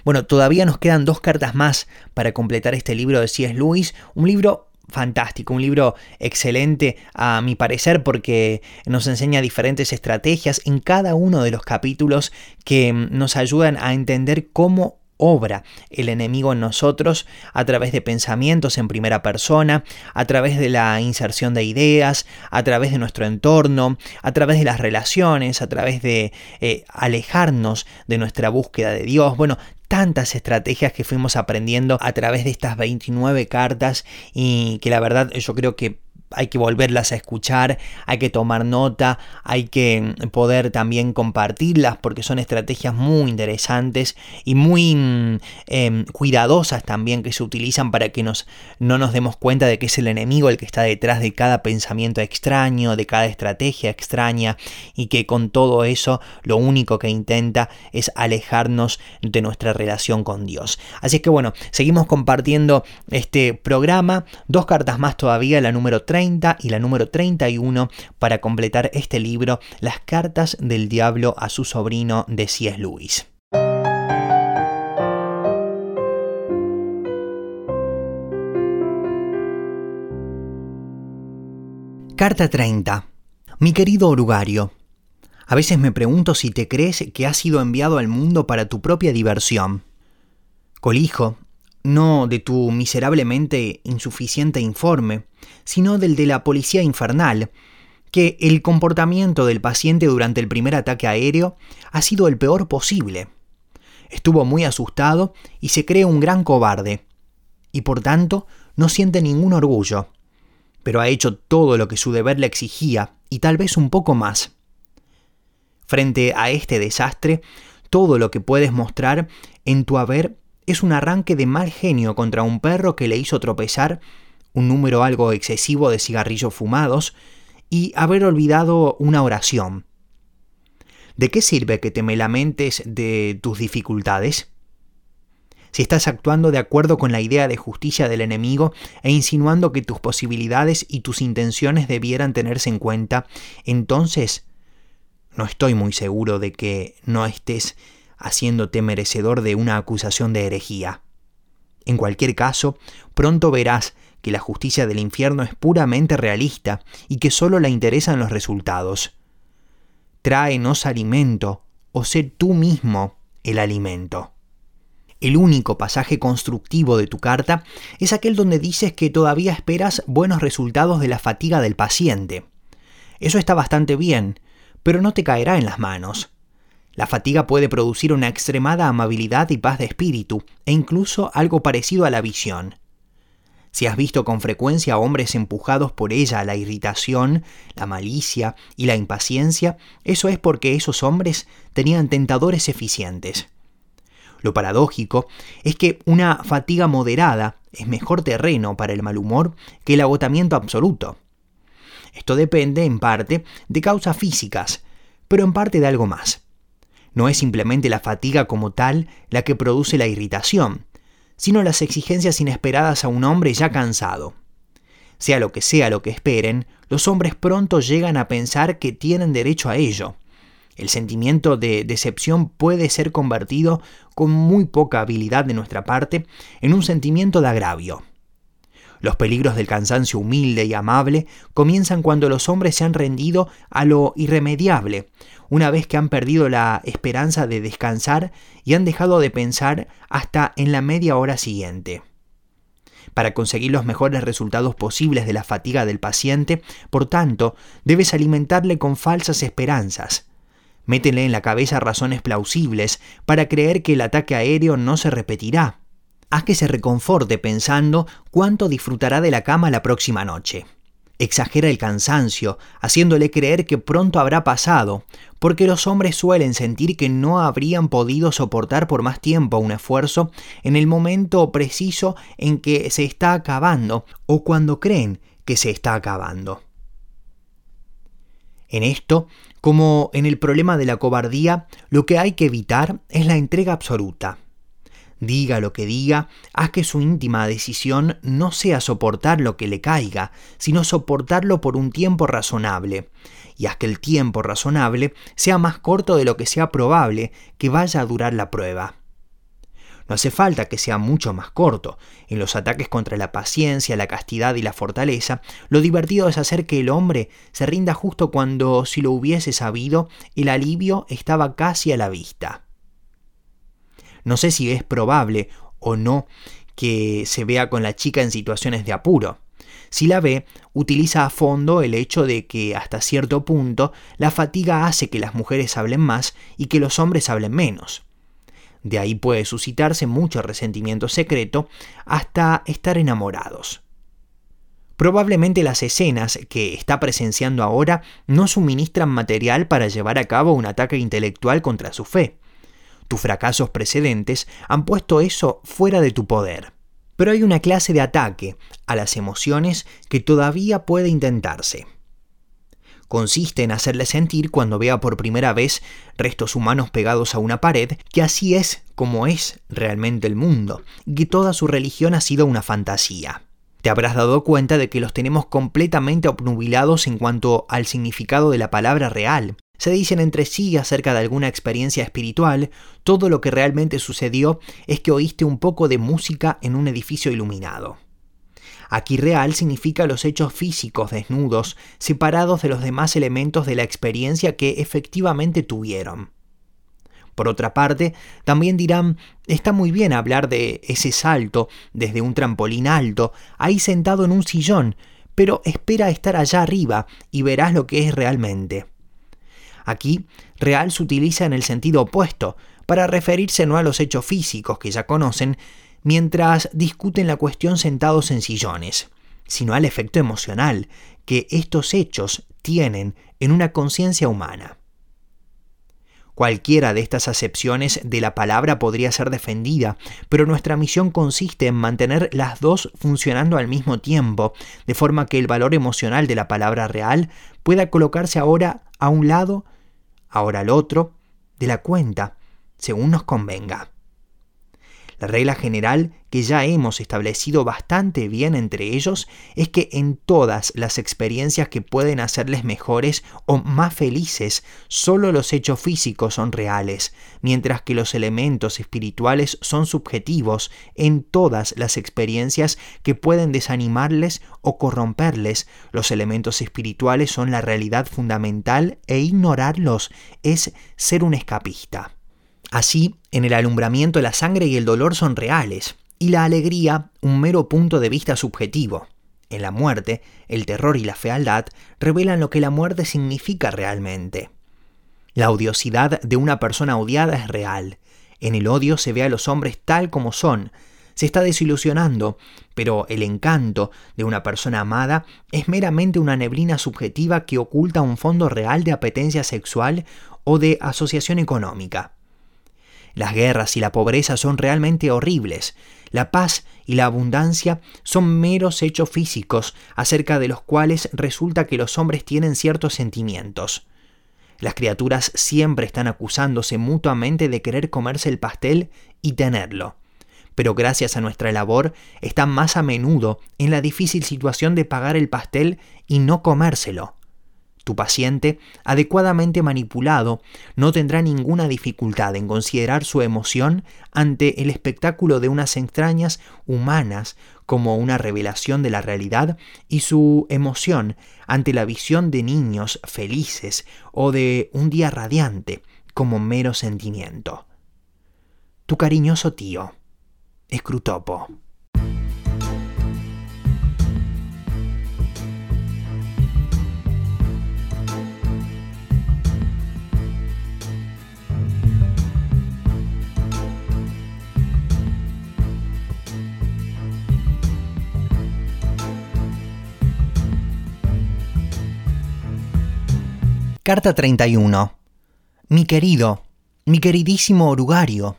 Bueno, todavía nos quedan dos cartas más para completar este libro de C.S. Lewis, un libro fantástico, un libro excelente a mi parecer porque nos enseña diferentes estrategias en cada uno de los capítulos que nos ayudan a entender cómo obra el enemigo en nosotros a través de pensamientos en primera persona, a través de la inserción de ideas, a través de nuestro entorno, a través de las relaciones, a través de eh, alejarnos de nuestra búsqueda de Dios. Bueno, tantas estrategias que fuimos aprendiendo a través de estas 29 cartas y que la verdad yo creo que hay que volverlas a escuchar, hay que tomar nota, hay que poder también compartirlas porque son estrategias muy interesantes y muy mm, em, cuidadosas también que se utilizan para que nos, no nos demos cuenta de que es el enemigo el que está detrás de cada pensamiento extraño, de cada estrategia extraña y que con todo eso lo único que intenta es alejarnos de nuestra relación con Dios. Así que bueno, seguimos compartiendo este programa, dos cartas más todavía, la número 3 y la número 31 para completar este libro, Las cartas del diablo a su sobrino de C.S. Lewis. Carta 30. Mi querido orugario, a veces me pregunto si te crees que has sido enviado al mundo para tu propia diversión. Colijo, no de tu miserablemente insuficiente informe, sino del de la policía infernal, que el comportamiento del paciente durante el primer ataque aéreo ha sido el peor posible. Estuvo muy asustado y se cree un gran cobarde, y por tanto no siente ningún orgullo, pero ha hecho todo lo que su deber le exigía y tal vez un poco más. Frente a este desastre, todo lo que puedes mostrar en tu haber es un arranque de mal genio contra un perro que le hizo tropezar un número algo excesivo de cigarrillos fumados y haber olvidado una oración. ¿De qué sirve que te me lamentes de tus dificultades? Si estás actuando de acuerdo con la idea de justicia del enemigo e insinuando que tus posibilidades y tus intenciones debieran tenerse en cuenta, entonces no estoy muy seguro de que no estés haciéndote merecedor de una acusación de herejía. En cualquier caso, pronto verás que la justicia del infierno es puramente realista y que solo la interesan los resultados. Tráenos alimento, o sé tú mismo el alimento. El único pasaje constructivo de tu carta es aquel donde dices que todavía esperas buenos resultados de la fatiga del paciente. Eso está bastante bien, pero no te caerá en las manos. La fatiga puede producir una extremada amabilidad y paz de espíritu, e incluso algo parecido a la visión. Si has visto con frecuencia a hombres empujados por ella a la irritación, la malicia y la impaciencia, eso es porque esos hombres tenían tentadores eficientes. Lo paradójico es que una fatiga moderada es mejor terreno para el mal humor que el agotamiento absoluto. Esto depende, en parte, de causas físicas, pero en parte de algo más. No es simplemente la fatiga como tal la que produce la irritación, sino las exigencias inesperadas a un hombre ya cansado. Sea lo que sea lo que esperen, los hombres pronto llegan a pensar que tienen derecho a ello. El sentimiento de decepción puede ser convertido, con muy poca habilidad de nuestra parte, en un sentimiento de agravio. Los peligros del cansancio humilde y amable comienzan cuando los hombres se han rendido a lo irremediable, una vez que han perdido la esperanza de descansar y han dejado de pensar hasta en la media hora siguiente. Para conseguir los mejores resultados posibles de la fatiga del paciente, por tanto, debes alimentarle con falsas esperanzas. Métele en la cabeza razones plausibles para creer que el ataque aéreo no se repetirá haz que se reconforte pensando cuánto disfrutará de la cama la próxima noche. Exagera el cansancio, haciéndole creer que pronto habrá pasado, porque los hombres suelen sentir que no habrían podido soportar por más tiempo un esfuerzo en el momento preciso en que se está acabando o cuando creen que se está acabando. En esto, como en el problema de la cobardía, lo que hay que evitar es la entrega absoluta diga lo que diga, haz que su íntima decisión no sea soportar lo que le caiga, sino soportarlo por un tiempo razonable, y haz que el tiempo razonable sea más corto de lo que sea probable que vaya a durar la prueba. No hace falta que sea mucho más corto. En los ataques contra la paciencia, la castidad y la fortaleza, lo divertido es hacer que el hombre se rinda justo cuando, si lo hubiese sabido, el alivio estaba casi a la vista. No sé si es probable o no que se vea con la chica en situaciones de apuro. Si la ve, utiliza a fondo el hecho de que hasta cierto punto la fatiga hace que las mujeres hablen más y que los hombres hablen menos. De ahí puede suscitarse mucho resentimiento secreto hasta estar enamorados. Probablemente las escenas que está presenciando ahora no suministran material para llevar a cabo un ataque intelectual contra su fe. Tus fracasos precedentes han puesto eso fuera de tu poder. Pero hay una clase de ataque a las emociones que todavía puede intentarse. Consiste en hacerle sentir cuando vea por primera vez restos humanos pegados a una pared que así es como es realmente el mundo, y que toda su religión ha sido una fantasía. Te habrás dado cuenta de que los tenemos completamente obnubilados en cuanto al significado de la palabra real, se dicen entre sí acerca de alguna experiencia espiritual, todo lo que realmente sucedió es que oíste un poco de música en un edificio iluminado. Aquí real significa los hechos físicos desnudos, separados de los demás elementos de la experiencia que efectivamente tuvieron. Por otra parte, también dirán, está muy bien hablar de ese salto desde un trampolín alto, ahí sentado en un sillón, pero espera estar allá arriba y verás lo que es realmente. Aquí, real se utiliza en el sentido opuesto, para referirse no a los hechos físicos que ya conocen, mientras discuten la cuestión sentados en sillones, sino al efecto emocional que estos hechos tienen en una conciencia humana. Cualquiera de estas acepciones de la palabra podría ser defendida, pero nuestra misión consiste en mantener las dos funcionando al mismo tiempo, de forma que el valor emocional de la palabra real pueda colocarse ahora a un lado, ahora al otro, de la cuenta, según nos convenga. La regla general que ya hemos establecido bastante bien entre ellos es que en todas las experiencias que pueden hacerles mejores o más felices, solo los hechos físicos son reales, mientras que los elementos espirituales son subjetivos en todas las experiencias que pueden desanimarles o corromperles. Los elementos espirituales son la realidad fundamental e ignorarlos es ser un escapista. Así, en el alumbramiento la sangre y el dolor son reales, y la alegría un mero punto de vista subjetivo. En la muerte, el terror y la fealdad revelan lo que la muerte significa realmente. La odiosidad de una persona odiada es real. En el odio se ve a los hombres tal como son. Se está desilusionando, pero el encanto de una persona amada es meramente una neblina subjetiva que oculta un fondo real de apetencia sexual o de asociación económica. Las guerras y la pobreza son realmente horribles. La paz y la abundancia son meros hechos físicos acerca de los cuales resulta que los hombres tienen ciertos sentimientos. Las criaturas siempre están acusándose mutuamente de querer comerse el pastel y tenerlo. Pero gracias a nuestra labor están más a menudo en la difícil situación de pagar el pastel y no comérselo. Paciente, adecuadamente manipulado, no tendrá ninguna dificultad en considerar su emoción ante el espectáculo de unas entrañas humanas como una revelación de la realidad y su emoción ante la visión de niños felices o de un día radiante como mero sentimiento. Tu cariñoso tío, Escrutopo. Carta 31. Mi querido, mi queridísimo orugario,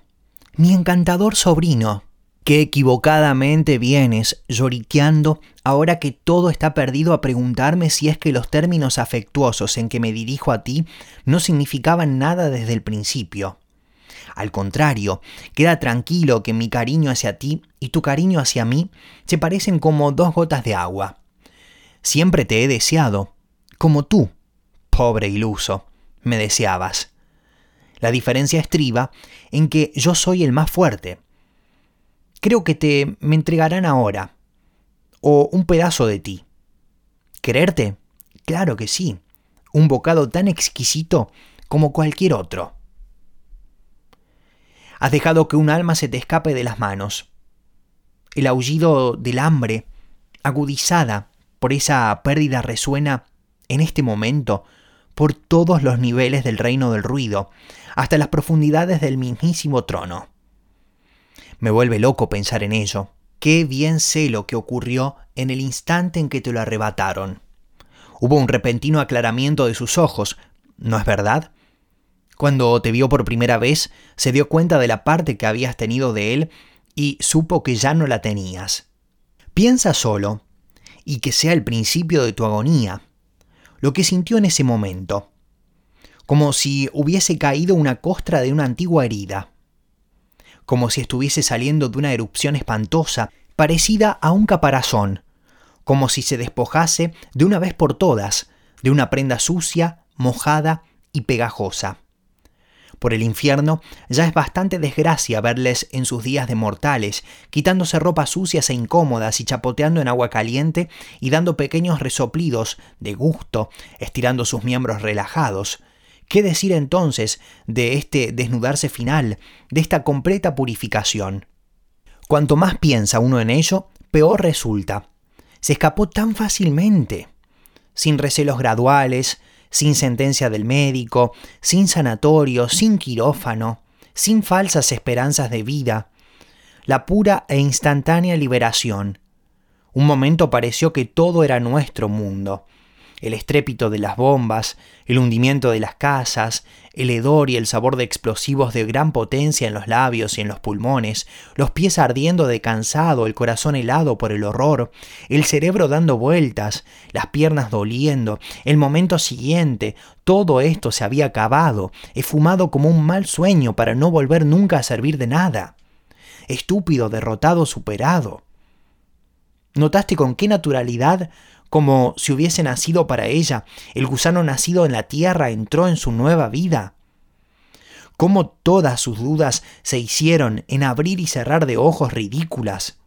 mi encantador sobrino, que equivocadamente vienes lloriqueando ahora que todo está perdido a preguntarme si es que los términos afectuosos en que me dirijo a ti no significaban nada desde el principio. Al contrario, queda tranquilo que mi cariño hacia ti y tu cariño hacia mí se parecen como dos gotas de agua. Siempre te he deseado, como tú Pobre iluso, me deseabas. La diferencia estriba en que yo soy el más fuerte. Creo que te me entregarán ahora, o un pedazo de ti. ¿Quererte? Claro que sí, un bocado tan exquisito como cualquier otro. Has dejado que un alma se te escape de las manos. El aullido del hambre, agudizada por esa pérdida, resuena en este momento por todos los niveles del reino del ruido, hasta las profundidades del mismísimo trono. Me vuelve loco pensar en ello. Qué bien sé lo que ocurrió en el instante en que te lo arrebataron. Hubo un repentino aclaramiento de sus ojos, ¿no es verdad? Cuando te vio por primera vez, se dio cuenta de la parte que habías tenido de él y supo que ya no la tenías. Piensa solo, y que sea el principio de tu agonía, lo que sintió en ese momento, como si hubiese caído una costra de una antigua herida, como si estuviese saliendo de una erupción espantosa, parecida a un caparazón, como si se despojase de una vez por todas de una prenda sucia, mojada y pegajosa por el infierno, ya es bastante desgracia verles en sus días de mortales, quitándose ropas sucias e incómodas y chapoteando en agua caliente y dando pequeños resoplidos de gusto, estirando sus miembros relajados. ¿Qué decir entonces de este desnudarse final, de esta completa purificación? Cuanto más piensa uno en ello, peor resulta. Se escapó tan fácilmente, sin recelos graduales, sin sentencia del médico, sin sanatorio, sin quirófano, sin falsas esperanzas de vida, la pura e instantánea liberación. Un momento pareció que todo era nuestro mundo, el estrépito de las bombas, el hundimiento de las casas, el hedor y el sabor de explosivos de gran potencia en los labios y en los pulmones, los pies ardiendo de cansado, el corazón helado por el horror, el cerebro dando vueltas, las piernas doliendo, el momento siguiente, todo esto se había acabado, esfumado como un mal sueño para no volver nunca a servir de nada. Estúpido, derrotado, superado. ¿Notaste con qué naturalidad como si hubiese nacido para ella. El gusano nacido en la tierra entró en su nueva vida. Cómo todas sus dudas se hicieron en abrir y cerrar de ojos ridículas.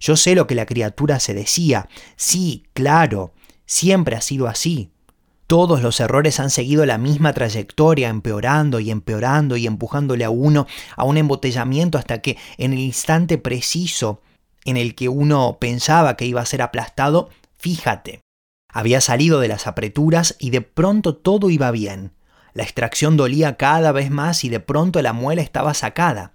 Yo sé lo que la criatura se decía. Sí, claro, siempre ha sido así. Todos los errores han seguido la misma trayectoria, empeorando y empeorando y empujándole a uno a un embotellamiento hasta que en el instante preciso en el que uno pensaba que iba a ser aplastado, fíjate, había salido de las apreturas y de pronto todo iba bien. La extracción dolía cada vez más y de pronto la muela estaba sacada.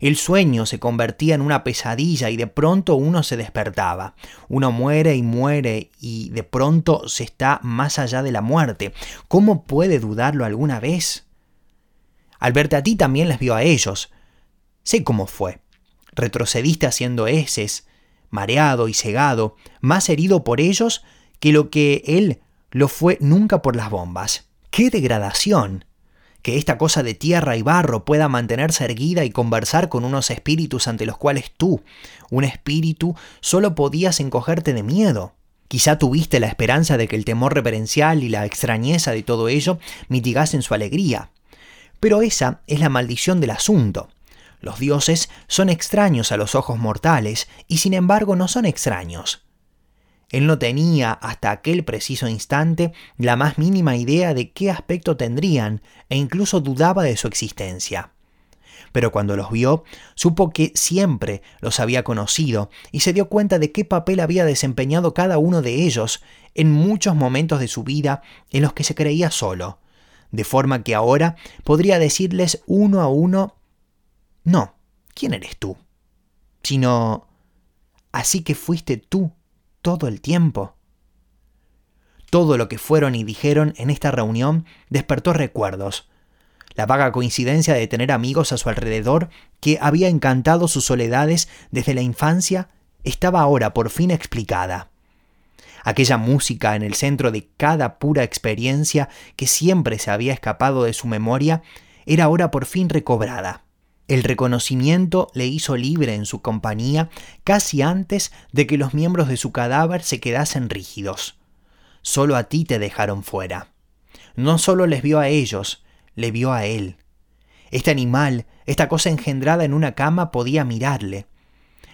El sueño se convertía en una pesadilla y de pronto uno se despertaba. Uno muere y muere y de pronto se está más allá de la muerte. ¿Cómo puede dudarlo alguna vez? Al verte a ti también les vio a ellos. Sé cómo fue retrocediste haciendo heces, mareado y cegado, más herido por ellos que lo que él lo fue nunca por las bombas. ¡Qué degradación! Que esta cosa de tierra y barro pueda mantenerse erguida y conversar con unos espíritus ante los cuales tú, un espíritu, solo podías encogerte de miedo. Quizá tuviste la esperanza de que el temor reverencial y la extrañeza de todo ello mitigasen su alegría. Pero esa es la maldición del asunto. Los dioses son extraños a los ojos mortales y sin embargo no son extraños. Él no tenía hasta aquel preciso instante la más mínima idea de qué aspecto tendrían e incluso dudaba de su existencia. Pero cuando los vio, supo que siempre los había conocido y se dio cuenta de qué papel había desempeñado cada uno de ellos en muchos momentos de su vida en los que se creía solo, de forma que ahora podría decirles uno a uno, no, ¿quién eres tú? Sino, así que fuiste tú todo el tiempo. Todo lo que fueron y dijeron en esta reunión despertó recuerdos. La vaga coincidencia de tener amigos a su alrededor que había encantado sus soledades desde la infancia estaba ahora por fin explicada. Aquella música en el centro de cada pura experiencia que siempre se había escapado de su memoria era ahora por fin recobrada. El reconocimiento le hizo libre en su compañía casi antes de que los miembros de su cadáver se quedasen rígidos. Solo a ti te dejaron fuera. No solo les vio a ellos, le vio a él. Este animal, esta cosa engendrada en una cama, podía mirarle.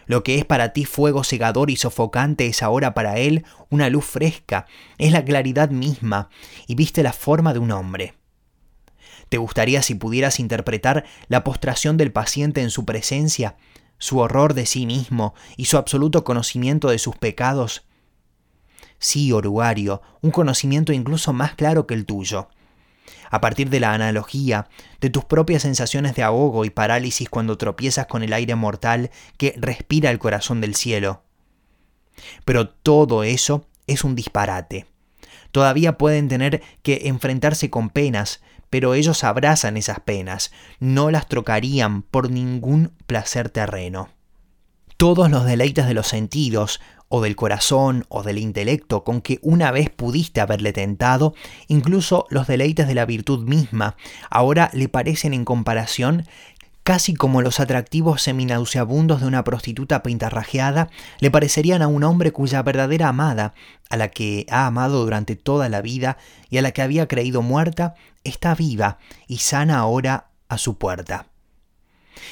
Lo que es para ti fuego cegador y sofocante es ahora para él una luz fresca, es la claridad misma, y viste la forma de un hombre. ¿Te gustaría si pudieras interpretar la postración del paciente en su presencia, su horror de sí mismo y su absoluto conocimiento de sus pecados? Sí, orugario, un conocimiento incluso más claro que el tuyo. A partir de la analogía, de tus propias sensaciones de ahogo y parálisis cuando tropiezas con el aire mortal que respira el corazón del cielo. Pero todo eso es un disparate. Todavía pueden tener que enfrentarse con penas, pero ellos abrazan esas penas, no las trocarían por ningún placer terreno. Todos los deleites de los sentidos, o del corazón, o del intelecto, con que una vez pudiste haberle tentado, incluso los deleites de la virtud misma, ahora le parecen en comparación casi como los atractivos seminauseabundos de una prostituta pintarrajeada le parecerían a un hombre cuya verdadera amada, a la que ha amado durante toda la vida y a la que había creído muerta, está viva y sana ahora a su puerta.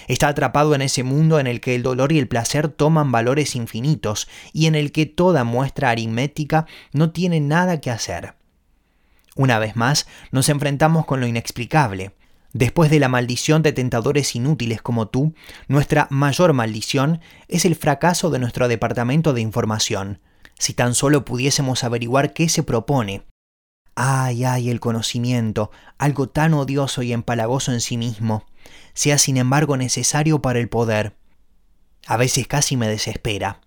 Está atrapado en ese mundo en el que el dolor y el placer toman valores infinitos y en el que toda muestra aritmética no tiene nada que hacer. Una vez más, nos enfrentamos con lo inexplicable, Después de la maldición de tentadores inútiles como tú, nuestra mayor maldición es el fracaso de nuestro departamento de información. Si tan solo pudiésemos averiguar qué se propone. Ay, ay, el conocimiento, algo tan odioso y empalagoso en sí mismo, sea sin embargo necesario para el poder. A veces casi me desespera.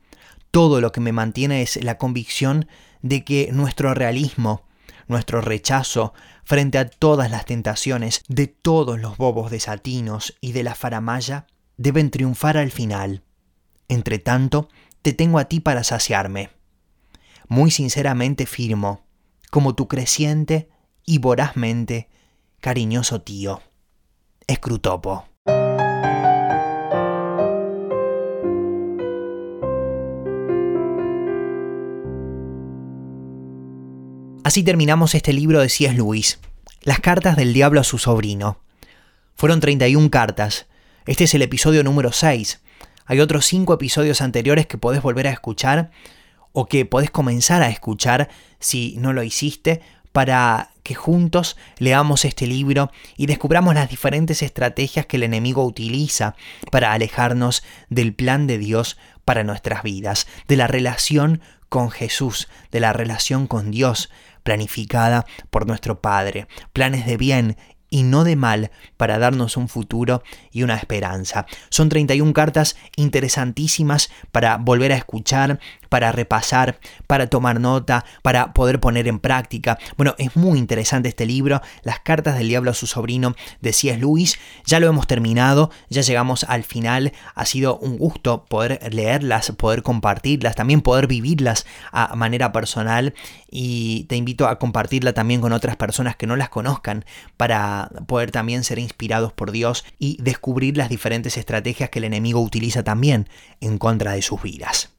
Todo lo que me mantiene es la convicción de que nuestro realismo, nuestro rechazo frente a todas las tentaciones de todos los bobos desatinos y de la faramaya, deben triunfar al final. Entre tanto, te tengo a ti para saciarme. Muy sinceramente firmo, como tu creciente y vorazmente cariñoso tío. Escrutopo. Así terminamos este libro de C.S. Lewis, Las cartas del diablo a su sobrino. Fueron 31 cartas. Este es el episodio número 6. Hay otros 5 episodios anteriores que podés volver a escuchar o que podés comenzar a escuchar si no lo hiciste para que juntos leamos este libro y descubramos las diferentes estrategias que el enemigo utiliza para alejarnos del plan de Dios para nuestras vidas, de la relación con Jesús, de la relación con Dios, planificada por nuestro Padre, planes de bien y no de mal para darnos un futuro y una esperanza. Son 31 cartas interesantísimas para volver a escuchar, para repasar, para tomar nota, para poder poner en práctica. Bueno, es muy interesante este libro, Las cartas del diablo a su sobrino de C.S. Lewis. Ya lo hemos terminado, ya llegamos al final. Ha sido un gusto poder leerlas, poder compartirlas, también poder vivirlas a manera personal y te invito a compartirla también con otras personas que no las conozcan para poder también ser inspirados por Dios y descubrir las diferentes estrategias que el enemigo utiliza también en contra de sus vidas.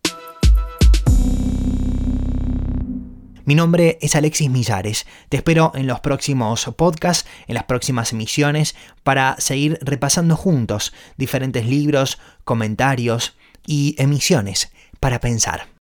Mi nombre es Alexis Millares. Te espero en los próximos podcasts, en las próximas emisiones, para seguir repasando juntos diferentes libros, comentarios y emisiones para pensar.